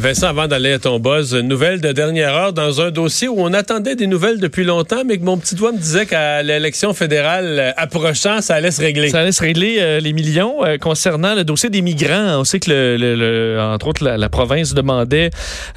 Vincent, avant d'aller à ton buzz, nouvelle de dernière heure dans un dossier où on attendait des nouvelles depuis longtemps, mais que mon petit doigt me disait qu'à l'élection fédérale approchant, ça allait se régler. Ça allait se régler euh, les millions euh, concernant le dossier des migrants. On sait que, le, le, entre autres, la, province demandait,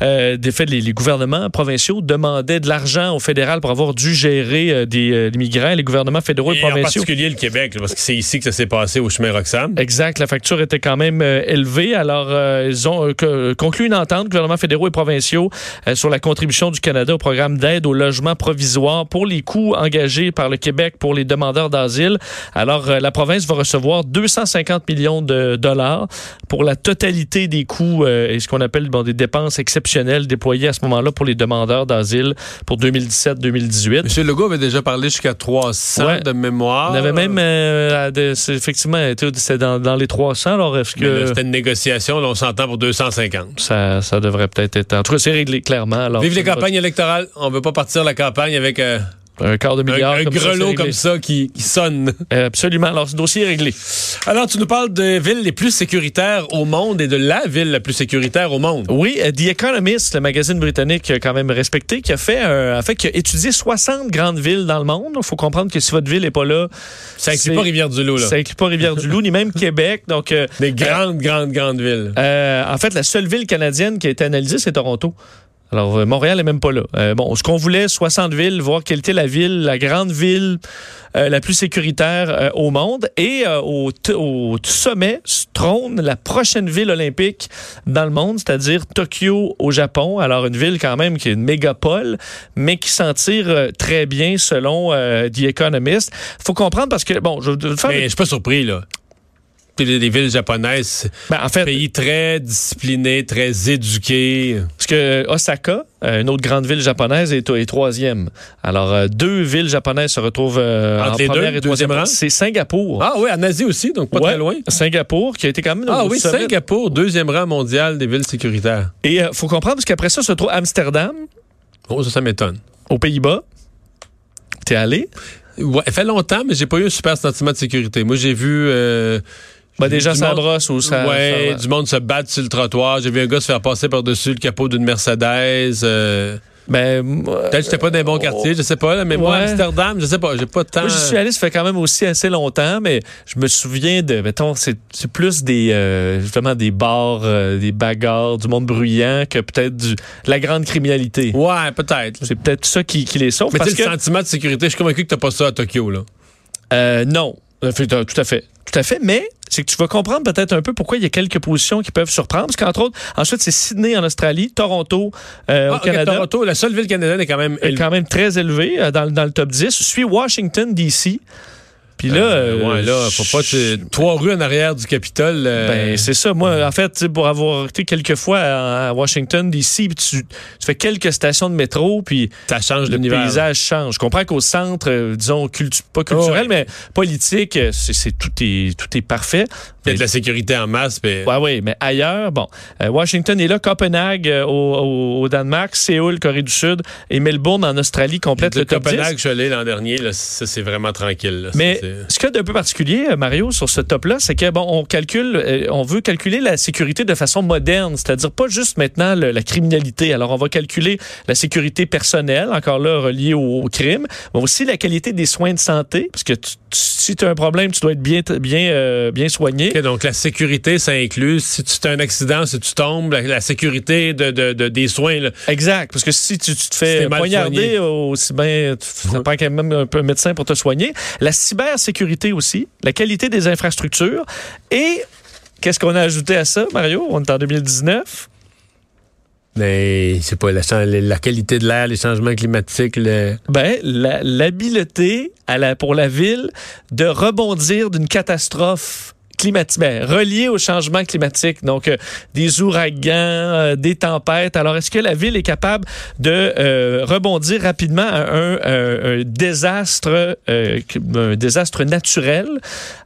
euh, des faits, les, les, gouvernements provinciaux demandaient de l'argent au fédéral pour avoir dû gérer des, des, migrants, les gouvernements fédéraux et, provinciaux. En particulier le Québec, parce que c'est ici que ça s'est passé au chemin Roxham. Exact. La facture était quand même élevée. Alors, ils ont conclu une entente, gouvernements fédéraux et provinciaux, euh, sur la contribution du Canada au programme d'aide au logement provisoire pour les coûts engagés par le Québec pour les demandeurs d'asile. Alors, euh, la province va recevoir 250 millions de dollars pour la totalité des coûts euh, et ce qu'on appelle bon, des dépenses exceptionnelles déployées à ce moment-là pour les demandeurs d'asile pour 2017-2018. M. Legault avait déjà parlé jusqu'à 300 de mémoire. On avait même, effectivement, c'était dans, dans, les 300. Alors, est-ce que... C'était une négociation, là, on s'entend pour 250. Ça, ça devrait peut-être être. En tout cas, c'est réglé clairement. Alors, Vive les campagnes électorales. On ne veut pas partir la campagne avec. Euh, un quart de milliard. Un, comme grelot ça, comme ça qui, qui sonne. Euh, absolument. Alors, ce dossier est réglé. Alors, tu nous parles des villes les plus sécuritaires au monde et de la ville la plus sécuritaire au monde. Oui, euh, The Economist, le magazine britannique quand même respecté, qui a fait, un, fait qui a étudié 60 grandes villes dans le monde. Il faut comprendre que si votre ville n'est pas là... Ça inclut pas Rivière-du-Loup, là. Ça inclut pas Rivière-du-Loup, ni même Québec. Donc, euh, des grandes, grandes, grandes villes. Euh, en fait, la seule ville canadienne qui a été analysée, c'est Toronto. Alors, euh, Montréal n'est même pas là. Euh, bon, ce qu'on voulait, 60 villes, voir quelle était la ville, la grande ville euh, la plus sécuritaire euh, au monde. Et au, au, sommet trône la prochaine ville olympique dans le monde, c'est-à-dire Tokyo au Japon. Alors, une ville quand même qui est une mégapole, mais qui s'en tire très bien selon The Economist. faut comprendre parce que, bon, je vais faire... Mais je suis pas surpris, là des villes japonaises, ben, en fait, pays très discipliné, très éduqué. Parce que Osaka, euh, une autre grande ville japonaise, est, est troisième. Alors, euh, deux villes japonaises se retrouvent euh, en première deux, et troisième rang? C'est Singapour. Ah oui, en Asie aussi, donc pas très loin. Singapour, qui a été quand même... Ah oui, Singapour, deuxième rang mondial des villes sécuritaires. Et il faut comprendre, parce qu'après ça se trouve Amsterdam. Oh, ça, ça m'étonne. Aux Pays-Bas. T'es allé? Ouais, ça fait longtemps, mais j'ai pas eu un super sentiment de sécurité. Moi, j'ai vu... Ben déjà, ça brosse ou ça. Ouais, du monde se battre sur le trottoir. J'ai vu un gars se faire passer par-dessus le capot d'une Mercedes. Euh... Ben, Peut-être que j'étais pas dans les bons quartiers, je sais pas, mais moi, Amsterdam, je sais pas, j'ai pas de temps. Moi, je suis allé, ça fait quand même aussi assez longtemps, mais je me souviens de, mettons, c'est plus des, euh, justement, des bars, euh, des bagarres, du monde bruyant que peut-être du, la grande criminalité. Ouais, peut-être. C'est peut-être ça qui, qui les sauve. Mais parce que... le sentiment de sécurité, je suis convaincu que t'as pas ça à Tokyo, là. Euh, non. Tout à fait. Tout à fait. Mais c'est que tu vas comprendre peut-être un peu pourquoi il y a quelques positions qui peuvent surprendre. Parce qu'entre autres, ensuite, c'est Sydney en Australie, Toronto euh, au ah, Canada. Toronto, la seule ville canadienne est quand même, est quand même très élevée euh, dans, dans le top 10. Suit Washington, D.C. Puis là, euh, ouais, là, faut pas trois rues en arrière du Capitole. Euh, ben c'est ça. Moi, en fait, pour avoir été quelques fois à, Washington D.C., tu, tu, fais quelques stations de métro, puis ça change le paysage change. Je comprends qu'au centre, euh, disons pas culturel, mais politique, c'est tout est tout est parfait. Il y a de la sécurité en masse. Mais... Ouais, oui, mais ailleurs, bon, Washington est là, Copenhague au, au, Danemark, Séoul, Corée du Sud, et Melbourne en Australie complète le top Copenhague, 10. je suis allé l'an dernier, là, ça c'est vraiment tranquille. Là. Mais ce qu'il y a d'un peu particulier, euh, Mario, sur ce top-là, c'est que bon, on calcule, euh, on veut calculer la sécurité de façon moderne, c'est-à-dire pas juste maintenant le, la criminalité. Alors, on va calculer la sécurité personnelle, encore là reliée au, crime, mais aussi la qualité des soins de santé, parce que tu, si tu as un problème, tu dois être bien, bien, euh, bien soigné. donc, la sécurité, ça inclut si tu as un accident, si tu tombes, la, sécurité de, de, des soins. Là. Exact, parce que si tu, te fais poignarder, aussi bien, tu prends quand même un peu un médecin pour te soigner. La cybersécurité aussi, la qualité des infrastructures et qu'est-ce qu'on a ajouté à ça, Mario? On est en 2019. Mais c'est pas la, la, qualité de l'air, les changements climatiques. Le... Ben, l'habileté la, pour la ville de rebondir d'une catastrophe climatique, ben, relié au changement climatique, donc euh, des ouragans, euh, des tempêtes. Alors, est-ce que la ville est capable de euh, rebondir rapidement à un, un désastre, un désastre naturel?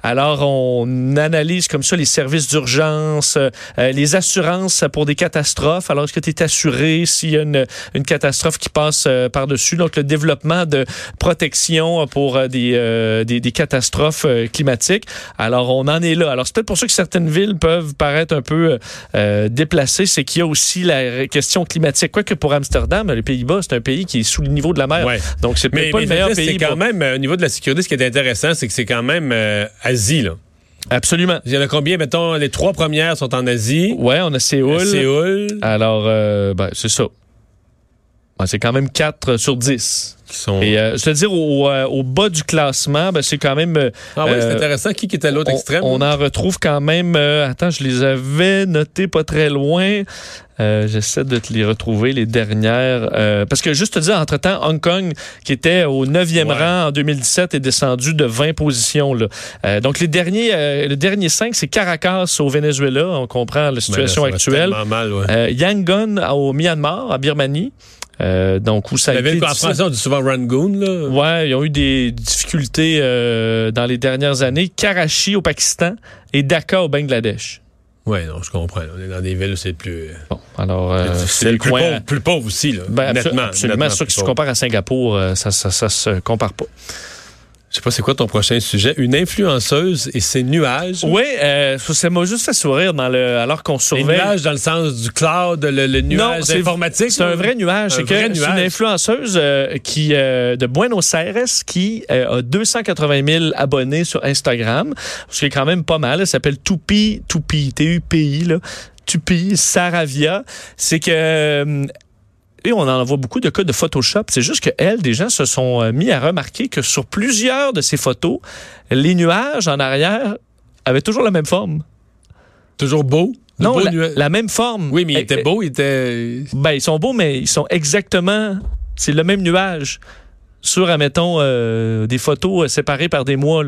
Alors, on analyse comme ça les services d'urgence, les assurances pour des catastrophes. Alors, est-ce que tu es assuré s'il y a une, une, catastrophe qui passe par-dessus? Donc, le développement de protection pour des, des, des catastrophes climatiques. Alors, on en est là. Alors, c'est peut-être pour ça que certaines villes peuvent paraître un peu euh, euh, déplacées, c'est qu'il y a aussi la question climatique. Quoique pour Amsterdam, les Pays-Bas, c'est un pays qui est sous le niveau de la mer. Donc, c'est peut-être pas le meilleur pays. C'est quand même, euh, au niveau de la sécurité, ce qui est intéressant, c'est que c'est quand même Asie, là. Absolument. Il y en a combien, mettons, les trois premières sont en Asie. Ouais, on a Séoul. Séoul. Alors, ben, c'est ça. c'est quand même 4 sur 10. Et euh, je te dire, au, euh, au, bas du classement, ben, c'est quand même. Euh, ah oui, c'est intéressant. Qui, qui était à l'autre extrême? On en retrouve quand même. attends, je les avais notés pas très loin. J'essaie de te les retrouver, les dernières. parce que juste te dire, entre-temps, Hong Kong, qui était au 9e rang en 2017, est descendu de 20 positions. Là. donc, les derniers, le dernier 5, c'est Caracas au Venezuela. On comprend la ben situation actuelle. Mal, ouais. Yangon au Myanmar, à Birmanie. Euh, donc, où ça a été. En français, on dit souvent Rangoon, là. Ouais, ils ont eu des difficultés euh, dans les dernières années. Karachi au Pakistan et Dhaka au Bangladesh. Oui, non, je comprends. On est dans des villes où c'est plus. Bon, alors. Euh, c'est le plus, pauvre, plus pauvre aussi, là. Ben, nettement. Absolument. sûr que si tu compares à Singapour, euh, ça, ça, ça se compare pas. Je sais pas c'est quoi ton prochain sujet? Une influenceuse et ses nuages. Oui, euh, ça m'a juste fait sourire dans le, alors qu'on surveille. Les nuages dans le sens du cloud, le, nuage informatique. C'est un vrai nuage. C'est une influenceuse euh, qui euh, de Buenos Aires qui a 280 000 abonnés sur Instagram, ce qui est quand même pas mal. Elle s'appelle Tupi, Tupi, T-U-P-I, là. Tupi Saravia. C'est que on en voit beaucoup de cas de Photoshop. C'est juste que elle, des gens se sont euh, mis à remarquer que sur plusieurs de ces photos, les nuages en arrière avaient toujours la même forme. Toujours beau? Non, la, même forme. Oui, mais ils étaient beaux, ils étaient... Ben, ils sont beaux, mais ils sont exactement... C'est le même nuage sur, admettons, euh, des photos séparées par des mois.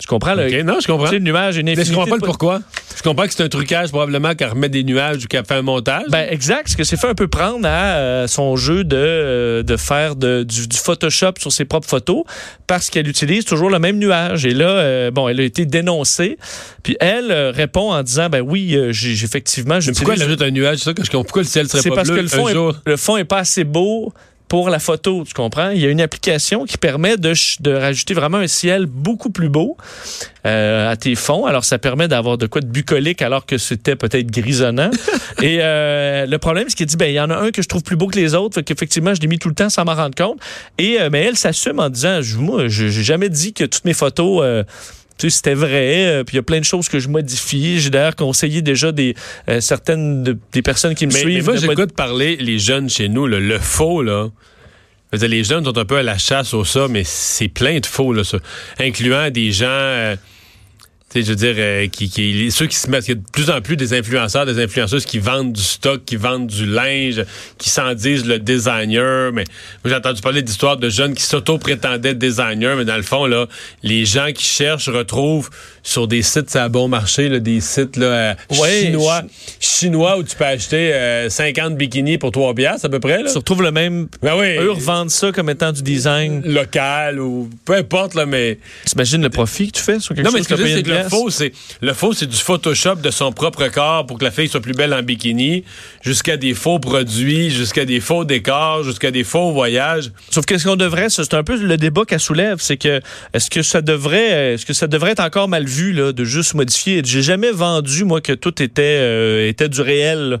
Tu comprends? Le, non, je comprends. le nuage, une Mais je comprends pas le pourquoi. Je comprends que c'est un trucage probablement qu'elle remet des nuages ou qu'elle fait un montage. Ben exact. Ce que c'est fait un peu prendre à euh, son jeu de, euh, de faire de, du, Photoshop sur ses propres photos parce qu'elle utilise toujours le même nuage. Et là, euh, bon, elle a été dénoncée. Puis elle répond en disant, ben oui, j'ai effectivement... Mais pourquoi elle ajoute un nuage? Ça, que je pourquoi le ciel serait pas parce que le fond, est, le fond est pas assez beau pour la photo, tu comprends? Il y a une application qui permet de, de rajouter vraiment un ciel beaucoup plus beau euh, à tes fonds. Alors, ça permet d'avoir de quoi de bucolique alors que c'était peut-être grisonnant. Et euh, le problème, c'est qu'il dit, ben, il y en a un que je trouve plus beau que les autres, fait qu'effectivement, je l'ai mis tout le temps sans m'en rendre compte. Et euh, mais elle s'assume en disant, moi, j'ai jamais dit que toutes mes photos c'était vrai. Euh, puis il y a plein de choses que je modifie. J'ai d'ailleurs conseillé déjà des euh, certaines des personnes qui me suivent. Mais moi, j'écoute parler les jeunes chez nous, le faux, là. les jeunes sont un peu à la chasse au ça, mais c'est plein de faux, là, ça. Incluant des gens. Euh, je veux dire, euh, qui, qui, ceux qui se mettent, il y a de plus en plus des influenceurs, des influenceuses qui vendent du stock, qui vendent du linge, qui s'en disent le designer. Mais moi, j'ai entendu parler d'histoires de jeunes qui s'auto-prétendaient designer, mais dans le fond, là, les gens qui cherchent retrouvent sur des sites à bon marché, là, des sites là, euh, chinois, chinois où tu peux acheter 50 euh, bikinis pour 3 piastres à peu près. Là. Tu retrouves le même. Ben oui. Eux revendent ça comme étant du design local ou peu importe là, mais. T'imagines le profit que tu fais sur quelque non, chose mais le faux, c'est le faux, c'est du Photoshop de son propre corps pour que la fille soit plus belle en bikini, jusqu'à des faux produits, jusqu'à des faux décors, jusqu'à des faux voyages. Sauf qu'est-ce qu'on devrait, c'est un peu le débat qu'elle soulève, c'est que est-ce que ça devrait, est-ce que ça devrait être encore mal vu là, de juste modifier? J'ai jamais vendu moi que tout était euh, était du réel.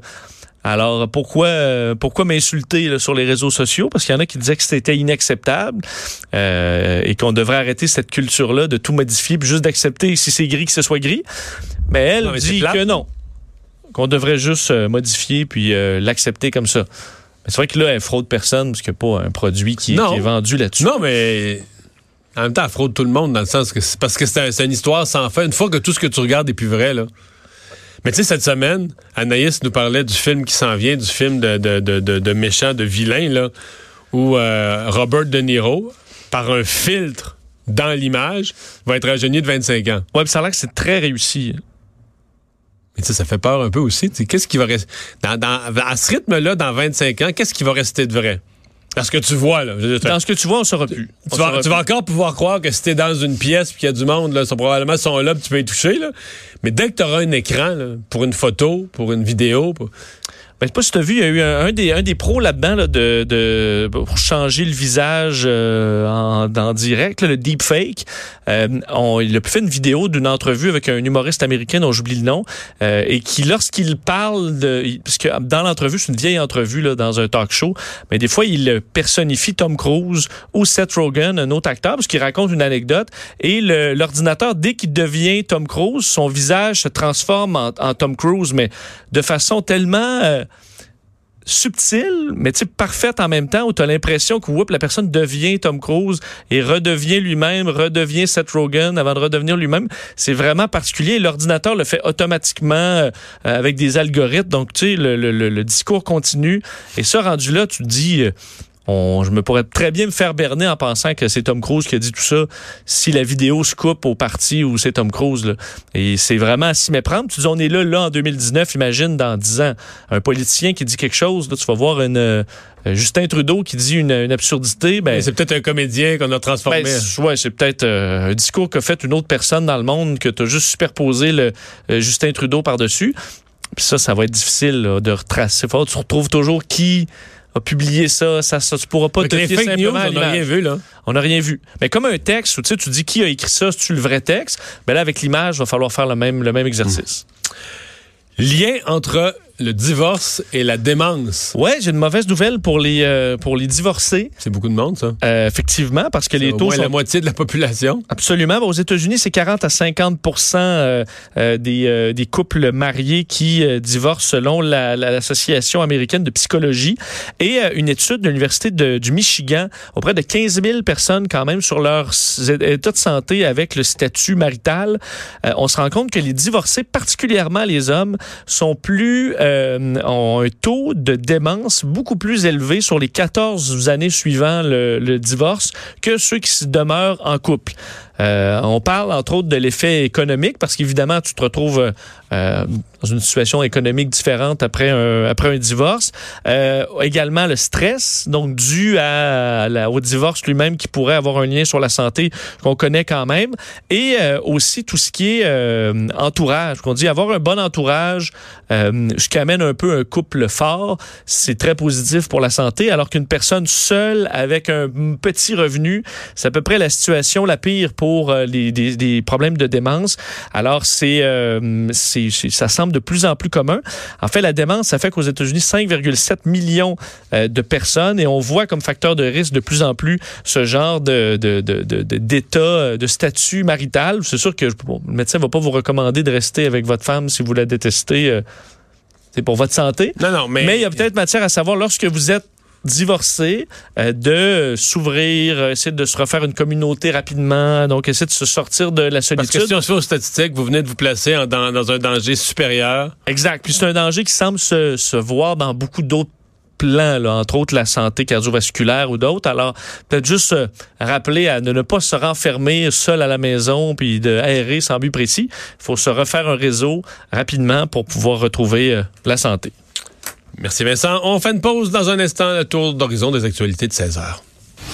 Alors pourquoi euh, pourquoi m'insulter sur les réseaux sociaux? Parce qu'il y en a qui disaient que c'était inacceptable euh, et qu'on devrait arrêter cette culture là de tout modifier puis juste d'accepter si c'est gris que ce soit gris. Mais elle dit que non, qu'on devrait juste modifier puis l'accepter comme ça. Mais c'est vrai que là elle fraude personne parce qu'il n'y a pas un produit qui, qui est vendu là-dessus. Non mais en même temps, elle fraude tout le monde dans le sens que c'est parce que c'est une histoire sans fin. Une fois que tout ce que tu regardes est plus vrai, là. Mais tu sais, cette semaine, Anaïs nous parlait du film qui s'en vient, du film de, de, de, de, méchant, de vilain, là, où euh, Robert De Niro, par un filtre dans l'image va être rajeuni de 25 ans. Ouais, puis ça a l'air que c'est très réussi. Mais tu sais, ça fait peur un peu aussi. Qu'est-ce qui va rester. Dans- à ce rythme-là, dans 25 ans, qu'est-ce qui va rester de vrai? Parce que tu vois, là. Dans ce que tu vois, on saura plus. On tu vas, encore pouvoir croire que si t'es dans une pièce puis qu'il y a du monde, là, sont probablement sont là puis tu peux y toucher, là. Mais dès que tu auras un écran, là, pour une photo, pour une vidéo, pour- Ben, je sais pas si tu as vu, il y a eu un, des, un des pros là-dedans là, de, de, pour changer le visage euh, en, en direct, le deepfake. Euh, on, il a fait une vidéo d'une entrevue avec un humoriste américain dont j'oublie le nom, euh, et qui, lorsqu'il parle de... Parce que dans l'entrevue, c'est une vieille entrevue là, dans un talk show, mais des fois, il personnifie Tom Cruise ou Seth Rogen, un autre acteur, parce qu'il raconte une anecdote, et l'ordinateur, dès qu'il devient Tom Cruise, son visage se transforme en, en Tom Cruise, mais de façon tellement... subtile, mais tu parfaite en même temps, où tu as l'impression que whoop, la personne devient Tom Cruise et redevient lui-même, redevient Seth Rogen avant de redevenir lui-même. C'est vraiment particulier. L'ordinateur le fait automatiquement euh, avec des algorithmes. Donc, tu sais, le, le- discours continue. Et ça, rendu là, tu dis... euh, on- je me pourrais très bien me faire berner en pensant que c'est Tom Cruise qui a dit tout ça si la vidéo se coupe au parti où c'est Tom Cruise. là. Et c'est vraiment à s'y méprendre. Tu dis, on est là, là, en 2019, imagine dans 10 ans, un politicien qui dit quelque chose, là, tu vas voir une, euh, Justin Trudeau qui dit une, une absurdité. Ben, c'est peut-être un comédien qu'on a transformé. ben, ouais, c'est peut-être euh, un discours qu'a fait une autre personne dans le monde que tu as juste superposé le euh, Justin Trudeau par-dessus. Puis ça, ça va être difficile là, de retracer. Faut que tu retrouves toujours qui a publié ça. Ça, ça tu pourras pas te fier news, simplement à on n'a rien vu, là. On n'a rien vu. Mais comme un texte où tu sais, tu dis qui a écrit ça, c'est-tu le vrai texte? Ben là, avec l'image, il va falloir faire le même, le même exercice. Lien entre le divorce et la démence. Ouais, j'ai une mauvaise nouvelle pour les, euh, pour les divorcés, C'est beaucoup de monde, ça. euh, effectivement, parce que les Au taux moins sont la moitié de la population. Absolument. Aux États-Unis, c'est 40 à 50 euh, euh, des, euh, des couples mariés qui euh, divorcent selon la- la- l'Association américaine de psychologie. Et une étude de l'Université du Michigan auprès de 15 000 personnes quand même sur leur état de santé avec le statut marital. Euh, on se rend compte que les divorcés, particulièrement les hommes, sont plus euh, ont un taux de démence beaucoup plus élevé sur les 14 années suivant le, divorce que ceux qui demeurent en couple. Euh, on parle entre autres de l'effet économique parce qu'évidemment tu te retrouves euh, dans une situation économique différente après un, après un divorce. Euh, également le stress, donc dû au divorce lui-même qui pourrait avoir un lien sur la santé qu'on connaît quand même. Et euh, aussi tout ce qui est euh, entourage. Qu'on dit avoir un bon entourage, euh, ce qui amène un peu un couple fort, c'est très positif pour la santé, alors qu'une personne seule avec un petit revenu, c'est à peu près la situation la pire pour euh, les, des, des problèmes de démence. Alors, c'est, euh, c'est, ça semble de plus en plus commun. En fait, la démence, ça fait qu'aux États-Unis, 5,7 millions euh, de personnes et on voit comme facteur de risque de plus en plus ce genre de, de, de, de- de- d'état, de statut marital. C'est sûr que bon, le médecin va pas vous recommander de rester avec votre femme si vous la détestez. c'est pour votre santé. Non, non, mais. Mais il y a peut-être matière à savoir lorsque vous êtes divorcé, euh, de s'ouvrir, euh, essayer de se refaire une communauté rapidement, donc essayer de se sortir de la Parce que solitude. si on se fait aux statistiques, vous venez de vous placer en- dans, dans un danger supérieur. Exact. Puis c'est un danger qui semble se, se voir dans beaucoup d'autres plans, là, entre autres la santé cardiovasculaire ou d'autres. Alors, peut-être juste euh, rappeler à ne, ne pas se renfermer seul à la maison puis de aérer sans but précis. Il faut se refaire un réseau rapidement pour pouvoir retrouver euh, la santé. Merci Vincent. On fait une pause dans un instant, le tour d'horizon des actualités de 16 heures.